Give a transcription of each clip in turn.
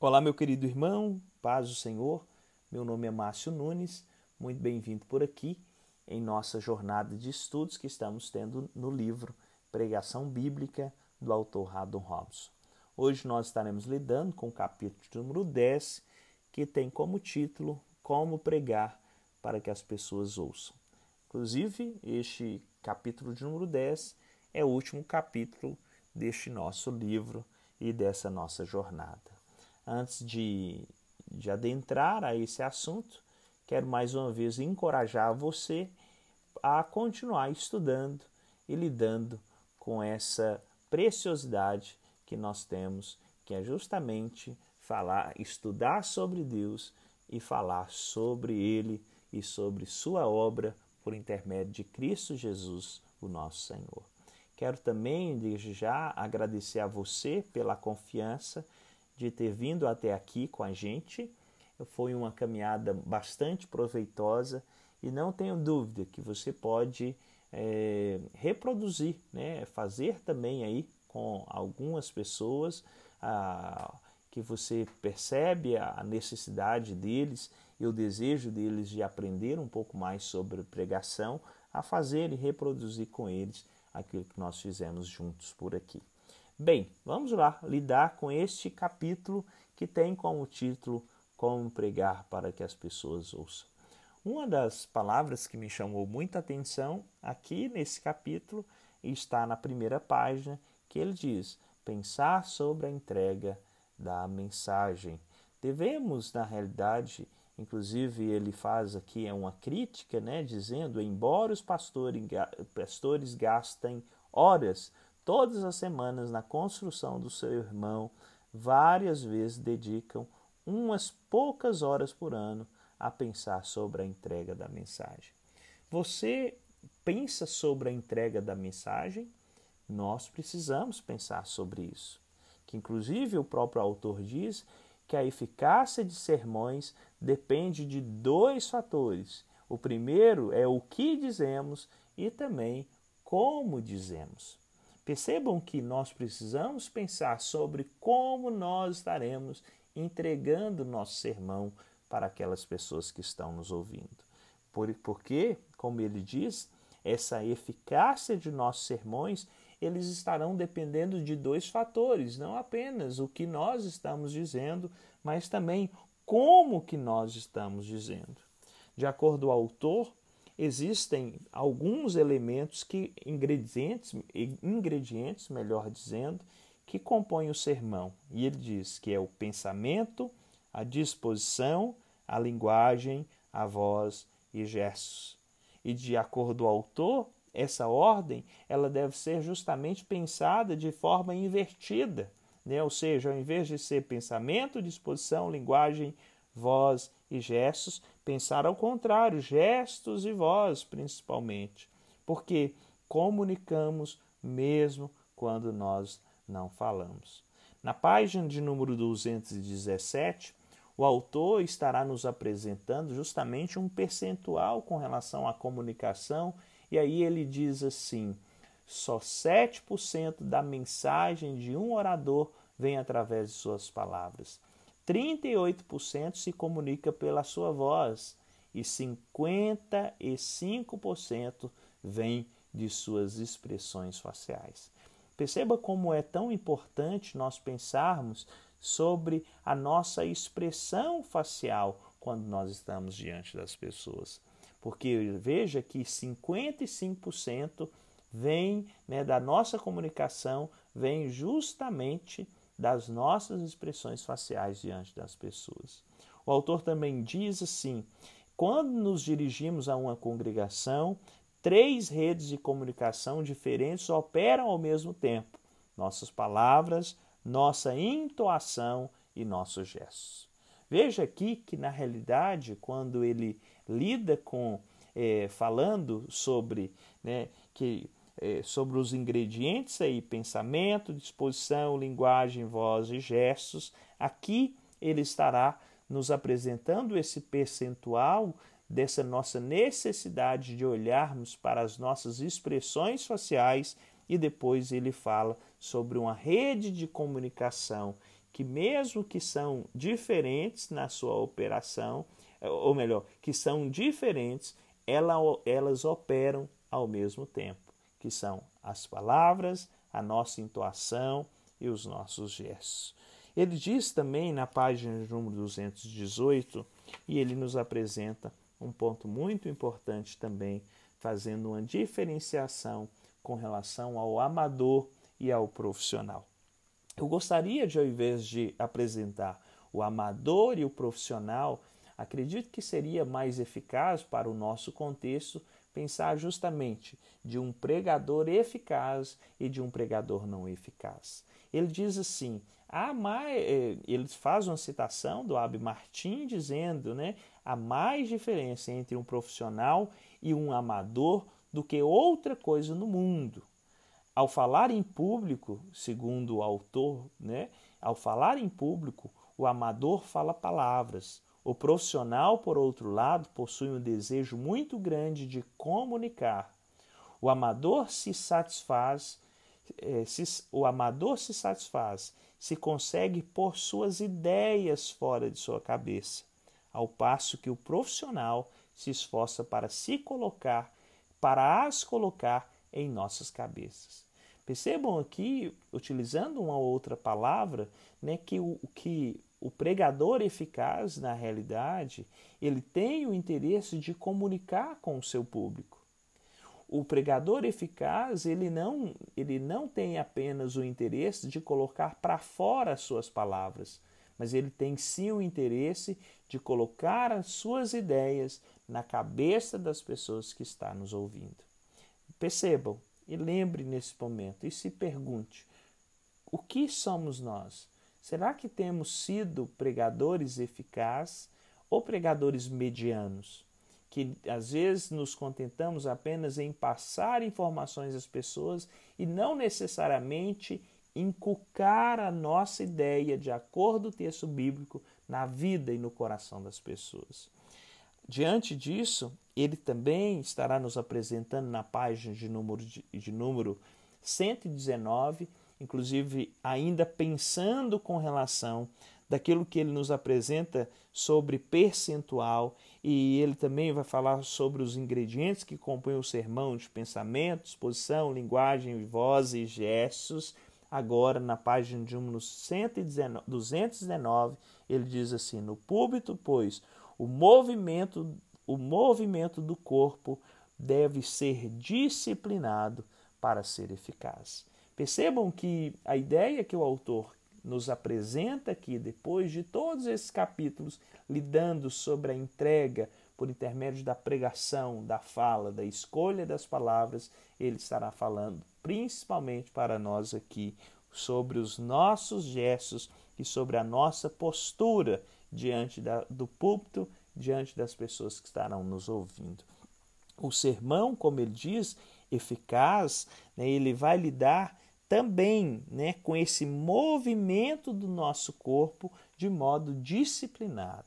Olá, meu querido irmão, paz do Senhor. Meu nome é Márcio Nunes, muito bem-vindo por aqui em nossa jornada de estudos que estamos tendo no livro Pregação Bíblica do autor Radon Robson. Hoje nós estaremos lidando com o capítulo número 10, que tem como título Como Pregar para que as pessoas ouçam. Inclusive, este capítulo de número 10 é o último capítulo deste nosso livro e dessa nossa jornada antes de, de adentrar a esse assunto, quero mais uma vez encorajar você a continuar estudando e lidando com essa preciosidade que nós temos, que é justamente falar, estudar sobre Deus e falar sobre Ele e sobre Sua obra por intermédio de Cristo Jesus, o nosso Senhor. Quero também, desde já, agradecer a você pela confiança de ter vindo até aqui com a gente. Foi uma caminhada bastante proveitosa e não tenho dúvida que você pode é, reproduzir, né, fazer também aí com algumas pessoas a, que você percebe a necessidade deles e o desejo deles de aprender um pouco mais sobre pregação, a fazer e reproduzir com eles aquilo que nós fizemos juntos por aqui. Bem, vamos lá lidar com este capítulo que tem como título Como pregar para que as pessoas ouçam. Uma das palavras que me chamou muita atenção aqui nesse capítulo está na primeira página, que ele diz: pensar sobre a entrega da mensagem. Devemos, na realidade, inclusive ele faz aqui uma crítica, né, dizendo: embora os pastores gastem horas todas as semanas na construção do seu irmão, várias vezes dedicam umas poucas horas por ano a pensar sobre a entrega da mensagem. Você pensa sobre a entrega da mensagem? Nós precisamos pensar sobre isso. Que inclusive o próprio autor diz que a eficácia de sermões depende de dois fatores. O primeiro é o que dizemos e também como dizemos. Percebam que nós precisamos pensar sobre como nós estaremos entregando nosso sermão para aquelas pessoas que estão nos ouvindo. Porque, como ele diz, essa eficácia de nossos sermões, eles estarão dependendo de dois fatores, não apenas o que nós estamos dizendo, mas também como que nós estamos dizendo. De acordo com o autor, existem alguns elementos que ingredientes, ingredientes, melhor dizendo, que compõem o sermão. E ele diz que é o pensamento, a disposição, a linguagem, a voz e gestos. E de acordo com o autor, essa ordem ela deve ser justamente pensada de forma invertida, né? ou seja, ao invés de ser pensamento, disposição, linguagem, voz e gestos, pensar ao contrário, gestos e voz principalmente, porque comunicamos mesmo quando nós não falamos. Na página de número 217, o autor estará nos apresentando justamente um percentual com relação à comunicação, e aí ele diz assim: só 7% da mensagem de um orador vem através de suas palavras. 38% se comunica pela sua voz e 55% vem de suas expressões faciais. Perceba como é tão importante nós pensarmos sobre a nossa expressão facial quando nós estamos diante das pessoas. Porque veja que 55% vem né, da nossa comunicação, vem justamente das nossas expressões faciais diante das pessoas. O autor também diz assim: quando nos dirigimos a uma congregação, três redes de comunicação diferentes operam ao mesmo tempo: nossas palavras, nossa entoação e nossos gestos. Veja aqui que, na realidade, quando ele lida com, é, falando sobre né, que é, sobre os ingredientes aí, pensamento, disposição, linguagem, voz e gestos. Aqui ele estará nos apresentando esse percentual dessa nossa necessidade de olharmos para as nossas expressões faciais e depois ele fala sobre uma rede de comunicação que mesmo que são diferentes na sua operação, ou melhor, que são diferentes, ela, elas operam ao mesmo tempo, que são as palavras, a nossa intuação e os nossos gestos. Ele diz também na página número 218, e ele nos apresenta um ponto muito importante também, fazendo uma diferenciação com relação ao amador e ao profissional. Eu gostaria de, ao invés de apresentar o amador e o profissional, acredito que seria mais eficaz para o nosso contexto pensar justamente de um pregador eficaz e de um pregador não eficaz. Ele diz assim: mais, eh, ele faz uma citação do Ab Martin dizendo, né, há mais diferença entre um profissional e um amador do que outra coisa no mundo. Ao falar em público, segundo o autor, né, ao falar em público, o amador fala palavras, o profissional, por outro lado, possui um desejo muito grande de comunicar. O amador se satisfaz, eh, se, o amador se satisfaz se consegue pôr suas ideias fora de sua cabeça, ao passo que o profissional se esforça para se colocar, para as colocar em nossas cabeças. Percebam aqui, utilizando uma outra palavra, né, que o que o pregador eficaz, na realidade, ele tem o interesse de comunicar com o seu público. O pregador eficaz, ele não, ele não tem apenas o interesse de colocar para fora as suas palavras, mas ele tem sim o interesse de colocar as suas ideias na cabeça das pessoas que estão nos ouvindo. Percebam e lembre nesse momento e se pergunte: o que somos nós? Será que temos sido pregadores eficazes ou pregadores medianos? Que às vezes nos contentamos apenas em passar informações às pessoas e não necessariamente inculcar a nossa ideia de acordo com o texto bíblico na vida e no coração das pessoas. Diante disso, ele também estará nos apresentando na página de número, de, número 119 inclusive ainda pensando com relação daquilo que ele nos apresenta sobre percentual e ele também vai falar sobre os ingredientes que compõem o sermão de pensamento, exposição, linguagem, voz e gestos. Agora, na página de número 119, 219, ele diz assim: No púlpito, pois, o movimento, o movimento do corpo deve ser disciplinado para ser eficaz. Percebam que a ideia que o autor nos apresenta aqui, depois de todos esses capítulos lidando sobre a entrega por intermédio da pregação, da fala, da escolha das palavras, ele estará falando principalmente para nós aqui sobre os nossos gestos e sobre a nossa postura diante da, do púlpito, diante das pessoas que estarão nos ouvindo. O sermão, como ele diz, eficaz, né, ele vai lidar também né, com esse movimento do nosso corpo de modo disciplinado.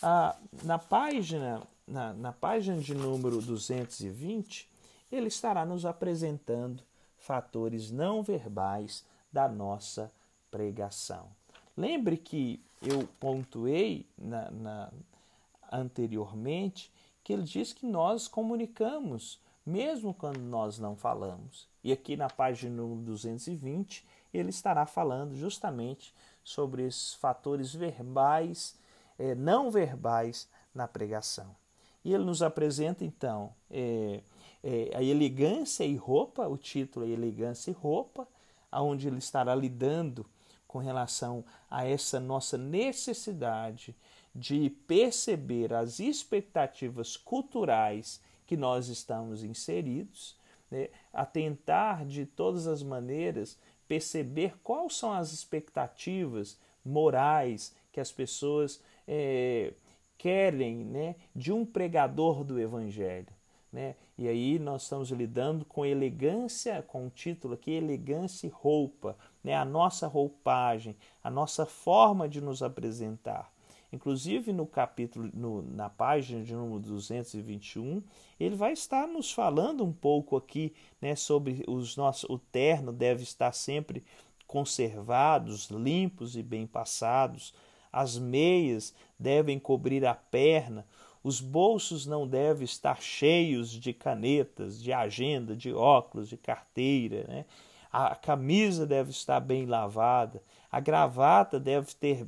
Ah, na, página, na, na página de número 220, ele estará nos apresentando fatores não verbais da nossa pregação. Lembre que eu pontuei na, na, anteriormente que ele diz que nós comunicamos mesmo quando nós não falamos. E aqui na página 220 ele estará falando justamente sobre esses fatores verbais, eh, não verbais na pregação. E ele nos apresenta então eh, eh, a elegância e roupa, o título é Elegância e Roupa, onde ele estará lidando com relação a essa nossa necessidade de perceber as expectativas culturais que nós estamos inseridos, né, a tentar de todas as maneiras perceber quais são as expectativas morais que as pessoas é, querem né, de um pregador do Evangelho. Né? E aí nós estamos lidando com elegância, com o título aqui, elegância e roupa, né? a nossa roupagem, a nossa forma de nos apresentar. Inclusive no capítulo, no, na página de número 221, ele vai estar nos falando um pouco aqui né, sobre os nossos. O terno deve estar sempre conservados, limpos e bem passados. As meias devem cobrir a perna, os bolsos não devem estar cheios de canetas, de agenda, de óculos, de carteira. Né? A camisa deve estar bem lavada, a gravata deve ter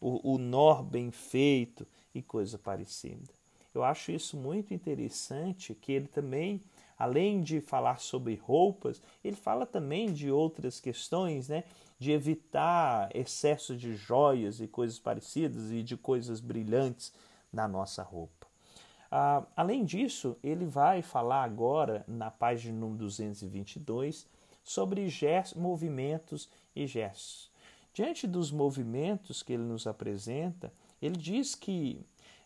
o, o nó bem feito e coisa parecida. Eu acho isso muito interessante que ele também, além de falar sobre roupas, ele fala também de outras questões, né? De evitar excesso de joias e coisas parecidas e de coisas brilhantes na nossa roupa. Ah, além disso, ele vai falar agora na página número 222 sobre gestos, movimentos e gestos. Diante dos movimentos que ele nos apresenta, ele diz que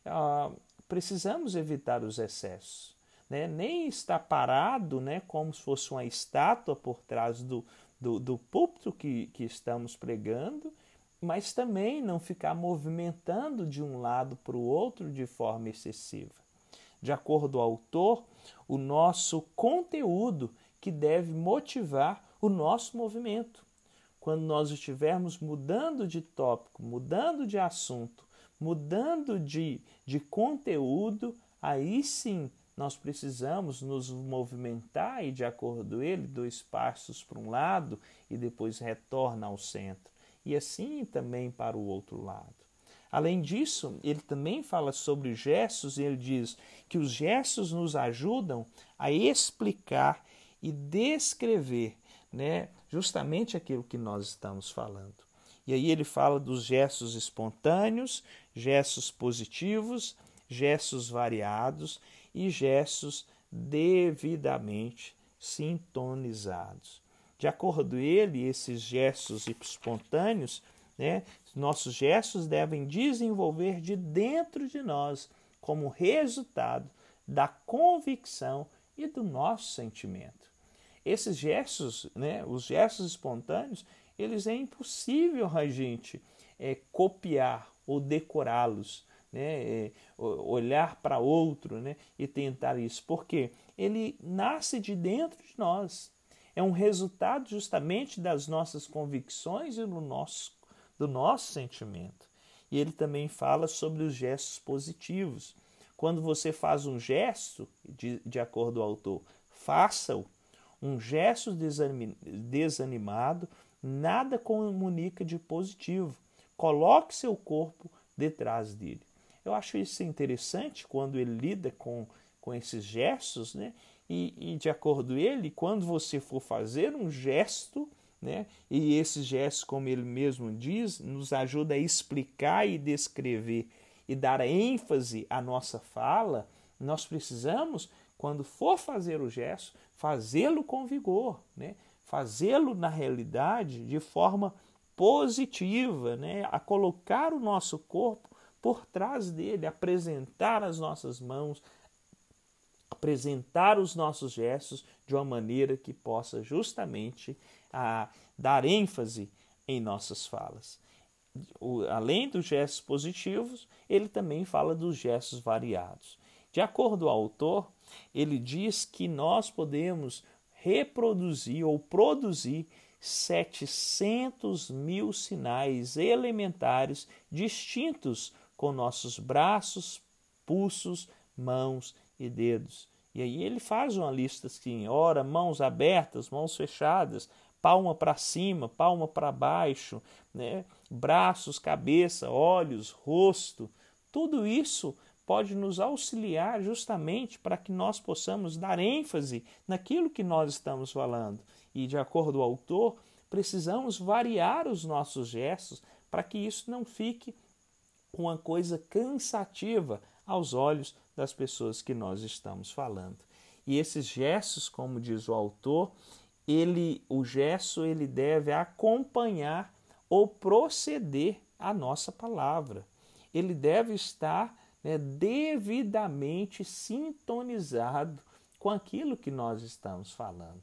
ah, precisamos evitar os excessos. Né? Nem estar parado né, como se fosse uma estátua por trás do, do, do púlpito que, que estamos pregando, mas também não ficar movimentando de um lado para o outro de forma excessiva. De acordo ao autor, o nosso conteúdo que deve motivar o nosso movimento. Quando nós estivermos mudando de tópico, mudando de assunto, mudando de, de conteúdo, aí sim nós precisamos nos movimentar e, de acordo com ele, dois passos para um lado e depois retorna ao centro. E assim também para o outro lado. Além disso, ele também fala sobre gestos e ele diz que os gestos nos ajudam a explicar e descrever né, justamente aquilo que nós estamos falando. E aí ele fala dos gestos espontâneos, gestos positivos, gestos variados e gestos devidamente sintonizados. De acordo com ele, esses gestos espontâneos, né, nossos gestos devem desenvolver de dentro de nós como resultado da convicção e do nosso sentimento. Esses gestos, né, os gestos espontâneos, eles é impossível a gente é, copiar ou decorá-los, né, é, olhar para outro né, e tentar isso, porque ele nasce de dentro de nós. É um resultado justamente das nossas convicções e do nosso, do nosso sentimento. E ele também fala sobre os gestos positivos. Quando você faz um gesto, de, de acordo com o autor, faça-o. Um gesto desanimado nada comunica de positivo. Coloque seu corpo detrás dele. Eu acho isso interessante quando ele lida com, com esses gestos, né? E, e de acordo ele, quando você for fazer um gesto, né? E esse gesto, como ele mesmo diz, nos ajuda a explicar e descrever e dar ênfase à nossa fala. Nós precisamos, quando for fazer o gesto, fazê-lo com vigor, né? fazê-lo na realidade de forma positiva, né? a colocar o nosso corpo por trás dele, apresentar as nossas mãos, apresentar os nossos gestos de uma maneira que possa justamente a, dar ênfase em nossas falas. O, além dos gestos positivos, ele também fala dos gestos variados. De acordo ao autor, ele diz que nós podemos reproduzir ou produzir 700 mil sinais elementares distintos com nossos braços, pulsos, mãos e dedos. E aí ele faz uma lista assim: ora, mãos abertas, mãos fechadas, palma para cima, palma para baixo, né? braços, cabeça, olhos, rosto. Tudo isso pode nos auxiliar justamente para que nós possamos dar ênfase naquilo que nós estamos falando. E, de acordo com o autor, precisamos variar os nossos gestos para que isso não fique uma coisa cansativa aos olhos das pessoas que nós estamos falando. E esses gestos, como diz o autor, ele, o gesto ele deve acompanhar ou proceder a nossa palavra. Ele deve estar né, devidamente sintonizado com aquilo que nós estamos falando.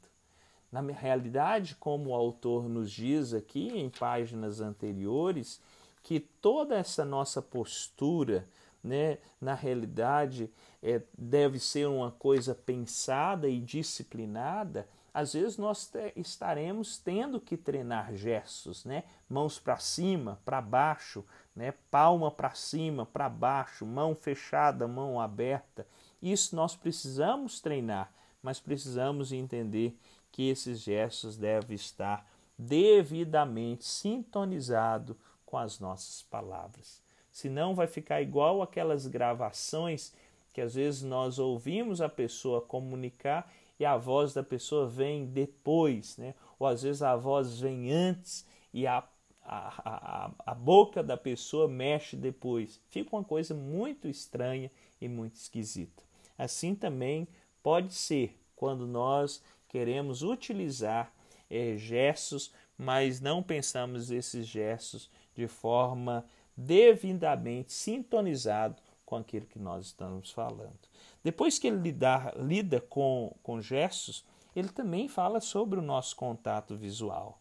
Na realidade, como o autor nos diz aqui em páginas anteriores, que toda essa nossa postura, né, na realidade, é, deve ser uma coisa pensada e disciplinada às vezes nós estaremos tendo que treinar gestos, né? Mãos para cima, para baixo, né? Palma para cima, para baixo, mão fechada, mão aberta. Isso nós precisamos treinar, mas precisamos entender que esses gestos devem estar devidamente sintonizado com as nossas palavras. Senão vai ficar igual aquelas gravações que às vezes nós ouvimos a pessoa comunicar e a voz da pessoa vem depois, né? ou às vezes a voz vem antes e a, a, a, a boca da pessoa mexe depois. Fica uma coisa muito estranha e muito esquisita. Assim também pode ser quando nós queremos utilizar é, gestos, mas não pensamos esses gestos de forma devidamente sintonizado com aquilo que nós estamos falando. Depois que ele lidar, lida com, com gestos, ele também fala sobre o nosso contato visual.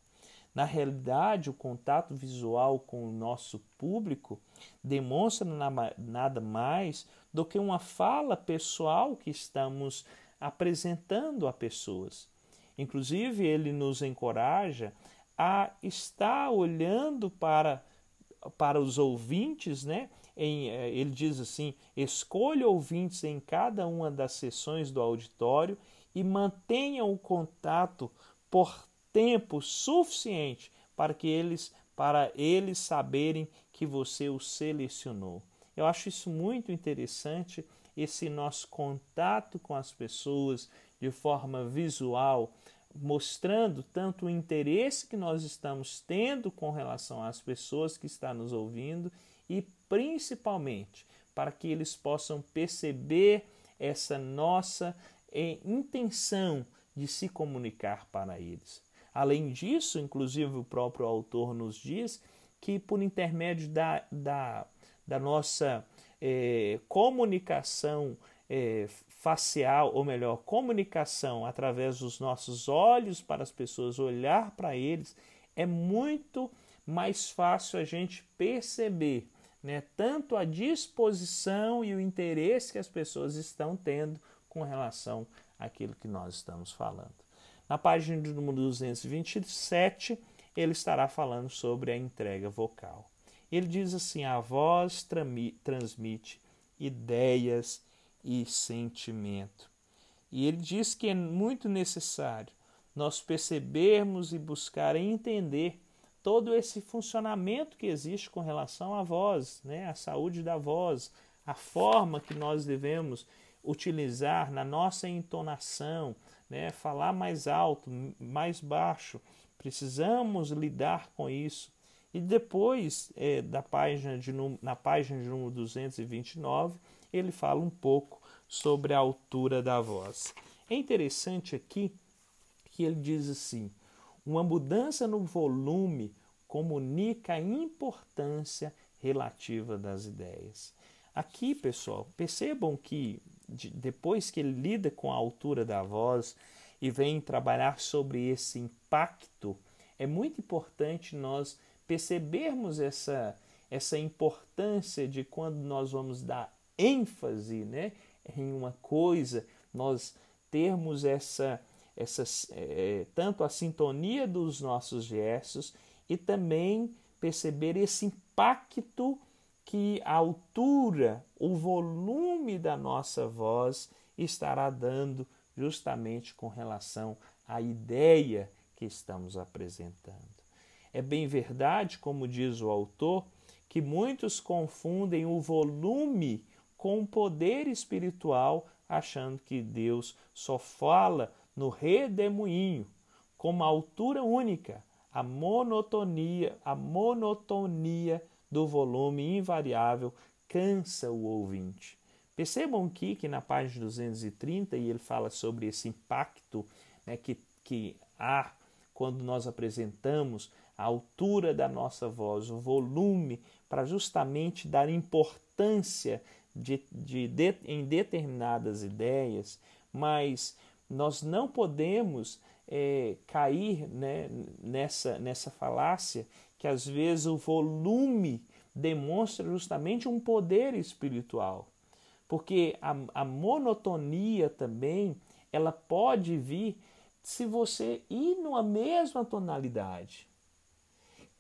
Na realidade, o contato visual com o nosso público demonstra nada mais do que uma fala pessoal que estamos apresentando a pessoas. Inclusive, ele nos encoraja a estar olhando para, para os ouvintes, né? Em, eh, ele diz assim: escolha ouvintes em cada uma das sessões do auditório e mantenha o contato por tempo suficiente para que eles para eles saberem que você os selecionou. Eu acho isso muito interessante esse nosso contato com as pessoas de forma visual, mostrando tanto o interesse que nós estamos tendo com relação às pessoas que estão nos ouvindo e principalmente para que eles possam perceber essa nossa eh, intenção de se comunicar para eles. Além disso, inclusive o próprio autor nos diz que por intermédio da, da, da nossa eh, comunicação eh, facial, ou melhor, comunicação através dos nossos olhos para as pessoas, olhar para eles, é muito mais fácil a gente perceber né, tanto a disposição e o interesse que as pessoas estão tendo com relação àquilo que nós estamos falando. Na página de número 227, ele estará falando sobre a entrega vocal. Ele diz assim: a voz transmite ideias e sentimento. E ele diz que é muito necessário nós percebermos e buscar entender todo esse funcionamento que existe com relação à voz, né? a saúde da voz, a forma que nós devemos utilizar na nossa entonação, né? falar mais alto, mais baixo. Precisamos lidar com isso. E depois, é, da página de, na página de número 229, ele fala um pouco sobre a altura da voz. É interessante aqui que ele diz assim: uma mudança no volume comunica a importância relativa das ideias. Aqui, pessoal, percebam que depois que ele lida com a altura da voz e vem trabalhar sobre esse impacto, é muito importante nós percebermos essa, essa importância de quando nós vamos dar ênfase né, em uma coisa, nós termos essa, essa é, tanto a sintonia dos nossos gestos e também perceber esse impacto que a altura, o volume da nossa voz estará dando justamente com relação à ideia que estamos apresentando. É bem verdade, como diz o autor, que muitos confundem o volume com o poder espiritual, achando que Deus só fala no redemoinho, com uma altura única, a monotonia, a monotonia do volume invariável cansa o ouvinte. Percebam aqui que na página 230 e ele fala sobre esse impacto né, que, que há quando nós apresentamos a altura da nossa voz, o volume, para justamente dar importância de, de, de, em determinadas ideias, mas nós não podemos é, cair né, nessa, nessa falácia que às vezes o volume demonstra justamente um poder espiritual. Porque a, a monotonia também ela pode vir se você ir numa mesma tonalidade.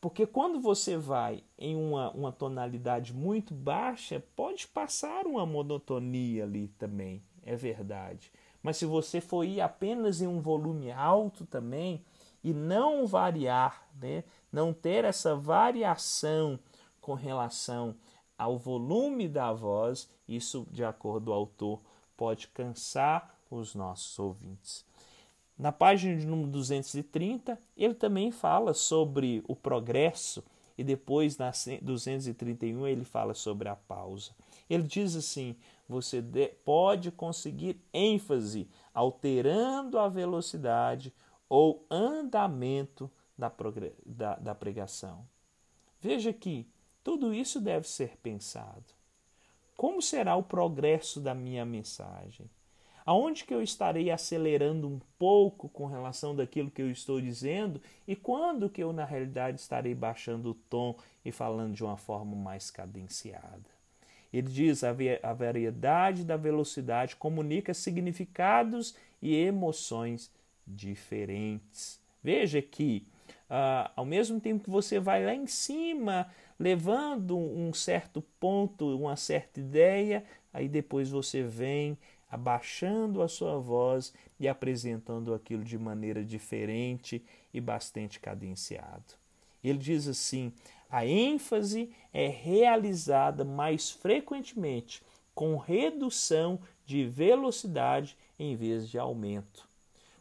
Porque quando você vai em uma, uma tonalidade muito baixa, pode passar uma monotonia ali também, é verdade. Mas se você for ir apenas em um volume alto também e não variar, né, não ter essa variação com relação ao volume da voz, isso, de acordo com o autor, pode cansar os nossos ouvintes. Na página de número 230, ele também fala sobre o progresso e depois na 231 ele fala sobre a pausa. Ele diz assim: você pode conseguir ênfase alterando a velocidade ou andamento da, da, da pregação. Veja que tudo isso deve ser pensado. Como será o progresso da minha mensagem? Aonde que eu estarei acelerando um pouco com relação daquilo que eu estou dizendo e quando que eu na realidade estarei baixando o tom e falando de uma forma mais cadenciada. Ele diz a, variedade da velocidade comunica significados e emoções diferentes. Veja que uh, ao mesmo tempo que você vai lá em cima levando um certo ponto, uma certa ideia, aí depois você vem abaixando a sua voz e apresentando aquilo de maneira diferente e bastante cadenciado. Ele diz assim: a ênfase é realizada mais frequentemente com redução de velocidade em vez de aumento.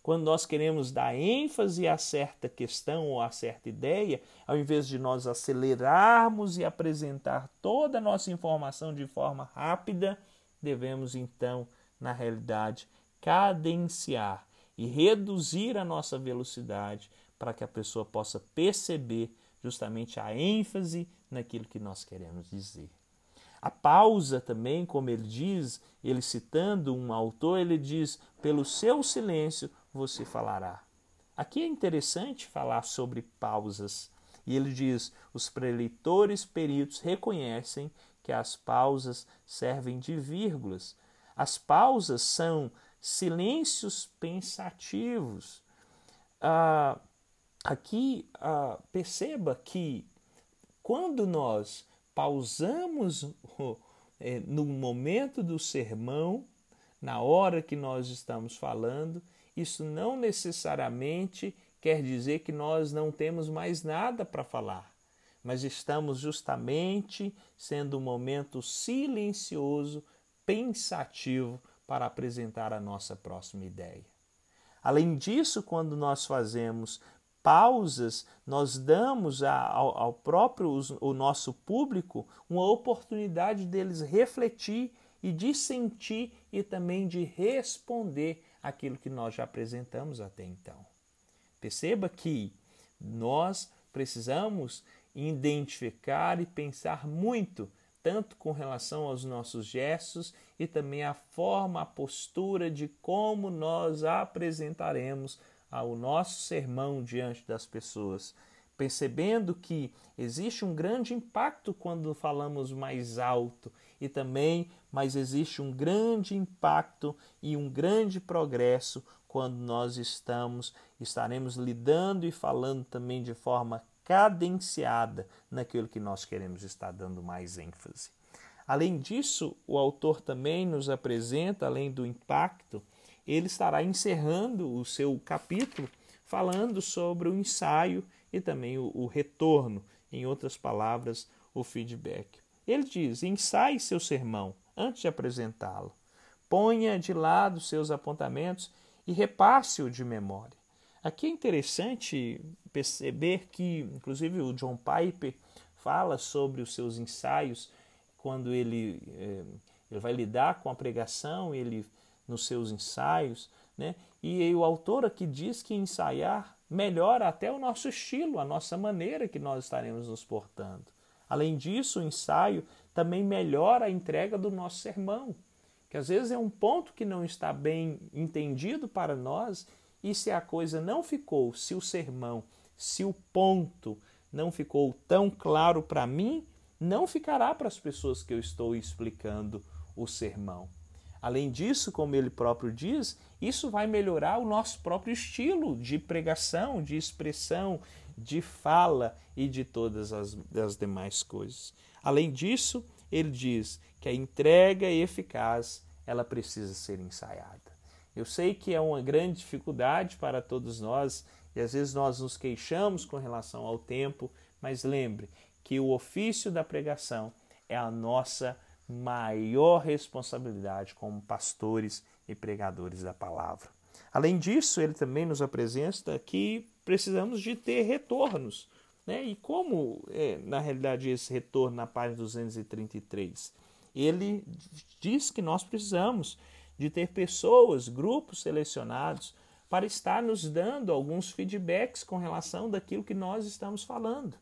Quando nós queremos dar ênfase a certa questão ou a certa ideia, ao invés de nós acelerarmos e apresentar toda a nossa informação de forma rápida, devemos então na realidade, cadenciar e reduzir a nossa velocidade para que a pessoa possa perceber justamente a ênfase naquilo que nós queremos dizer. A pausa também, como ele diz, ele citando um autor, ele diz: pelo seu silêncio você falará. Aqui é interessante falar sobre pausas. E ele diz: os preleitores peritos reconhecem que as pausas servem de vírgulas as pausas são silêncios pensativos. Ah, aqui ah, perceba que quando nós pausamos é, no momento do sermão, na hora que nós estamos falando, isso não necessariamente quer dizer que nós não temos mais nada para falar, mas estamos justamente sendo um momento silencioso pensativo para apresentar a nossa próxima ideia. Além disso, quando nós fazemos pausas, nós damos ao, ao próprio o nosso público uma oportunidade deles refletir e de sentir e também de responder aquilo que nós já apresentamos até então. Perceba que nós precisamos identificar e pensar muito tanto com relação aos nossos gestos e também a forma, a postura de como nós apresentaremos ao nosso sermão diante das pessoas, percebendo que existe um grande impacto quando falamos mais alto e também, mas existe um grande impacto e um grande progresso quando nós estamos estaremos lidando e falando também de forma cadenciada naquilo que nós queremos estar dando mais ênfase. Além disso, o autor também nos apresenta, além do impacto, ele estará encerrando o seu capítulo falando sobre o ensaio e também o, o retorno, em outras palavras, o feedback. Ele diz: ensaie seu sermão antes de apresentá-lo. Ponha de lado seus apontamentos e repasse-o de memória. Aqui é interessante perceber que, inclusive, o John Piper fala sobre os seus ensaios quando ele, eh, ele vai lidar com a pregação, ele nos seus ensaios, né? E o autor aqui diz que ensaiar melhora até o nosso estilo, a nossa maneira que nós estaremos nos portando. Além disso, o ensaio também melhora a entrega do nosso sermão, que às vezes é um ponto que não está bem entendido para nós e se a coisa não ficou, se o sermão, se o ponto não ficou tão claro para mim, não ficará para as pessoas que eu estou explicando o sermão. Além disso, como ele próprio diz, isso vai melhorar o nosso próprio estilo de pregação, de expressão, de fala e de todas as, as demais coisas. Além disso, ele diz que a entrega eficaz ela precisa ser ensaiada. Eu sei que é uma grande dificuldade para todos nós e às vezes nós nos queixamos com relação ao tempo, mas lembre que o ofício da pregação é a nossa maior responsabilidade como pastores e pregadores da palavra. Além disso, ele também nos apresenta que precisamos de ter retornos. Né? E como é, na realidade esse retorno na página 233? Ele diz que nós precisamos de ter pessoas, grupos selecionados para estar nos dando alguns feedbacks com relação daquilo que nós estamos falando.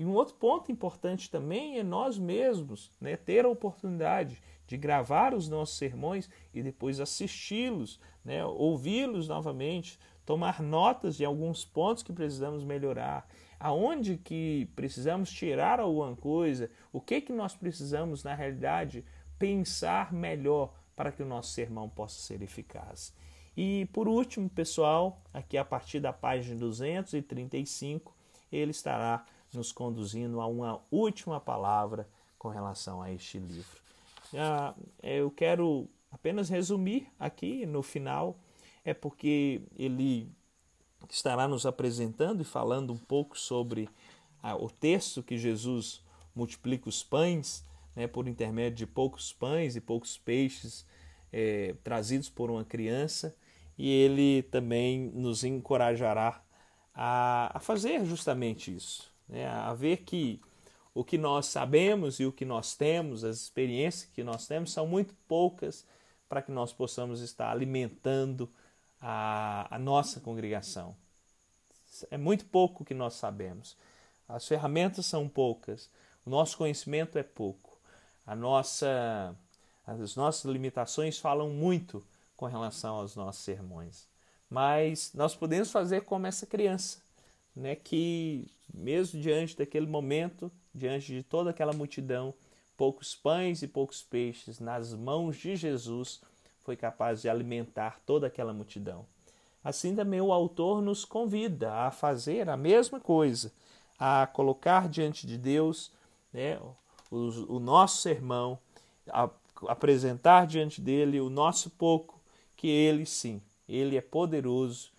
E um outro ponto importante também é nós mesmos né, ter a oportunidade de gravar os nossos sermões e depois assisti-los, né, ouvi-los novamente, tomar notas de alguns pontos que precisamos melhorar, aonde que precisamos tirar alguma coisa, o que que nós precisamos na realidade pensar melhor para que o nosso sermão possa ser eficaz. E por último, pessoal, aqui a partir da página 235, ele estará nos conduzindo a uma última palavra com relação a este livro. Ah, eu quero apenas resumir aqui no final, é porque ele estará nos apresentando e falando um pouco sobre ah, o texto que Jesus multiplica os pães, né, por intermédio de poucos pães e poucos peixes é, trazidos por uma criança, e ele também nos encorajará a, a fazer justamente isso né, a ver que o que nós sabemos e o que nós temos, as experiências que nós temos, são muito poucas para que nós possamos estar alimentando a, a nossa congregação. É muito pouco que nós sabemos. As ferramentas são poucas, o nosso conhecimento é pouco. A nossa, as nossas limitações falam muito com relação aos nossos sermões. Mas nós podemos fazer como essa criança, né, que mesmo diante daquele momento, diante de toda aquela multidão, poucos pães e poucos peixes nas mãos de Jesus foi capaz de alimentar toda aquela multidão. Assim também o autor nos convida a fazer a mesma coisa, a colocar diante de Deus né, o, o nosso sermão, a apresentar diante dele o nosso pouco, que ele sim, ele é poderoso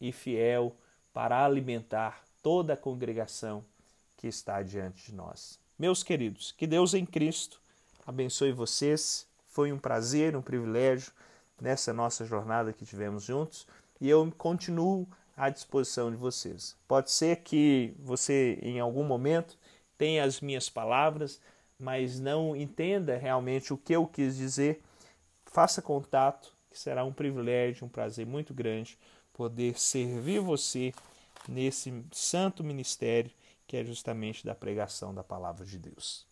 e fiel para alimentar toda a congregação que está diante de nós. Meus queridos, que Deus em Cristo abençoe vocês. Foi um prazer, um privilégio nessa nossa jornada que tivemos juntos e eu continuo à disposição de vocês. Pode ser que você, em algum momento, tenha as minhas palavras, mas não entenda realmente o que eu quis dizer. Faça contato, que será um privilégio, um prazer muito grande poder servir você nesse santo ministério que é justamente da pregação da palavra de Deus.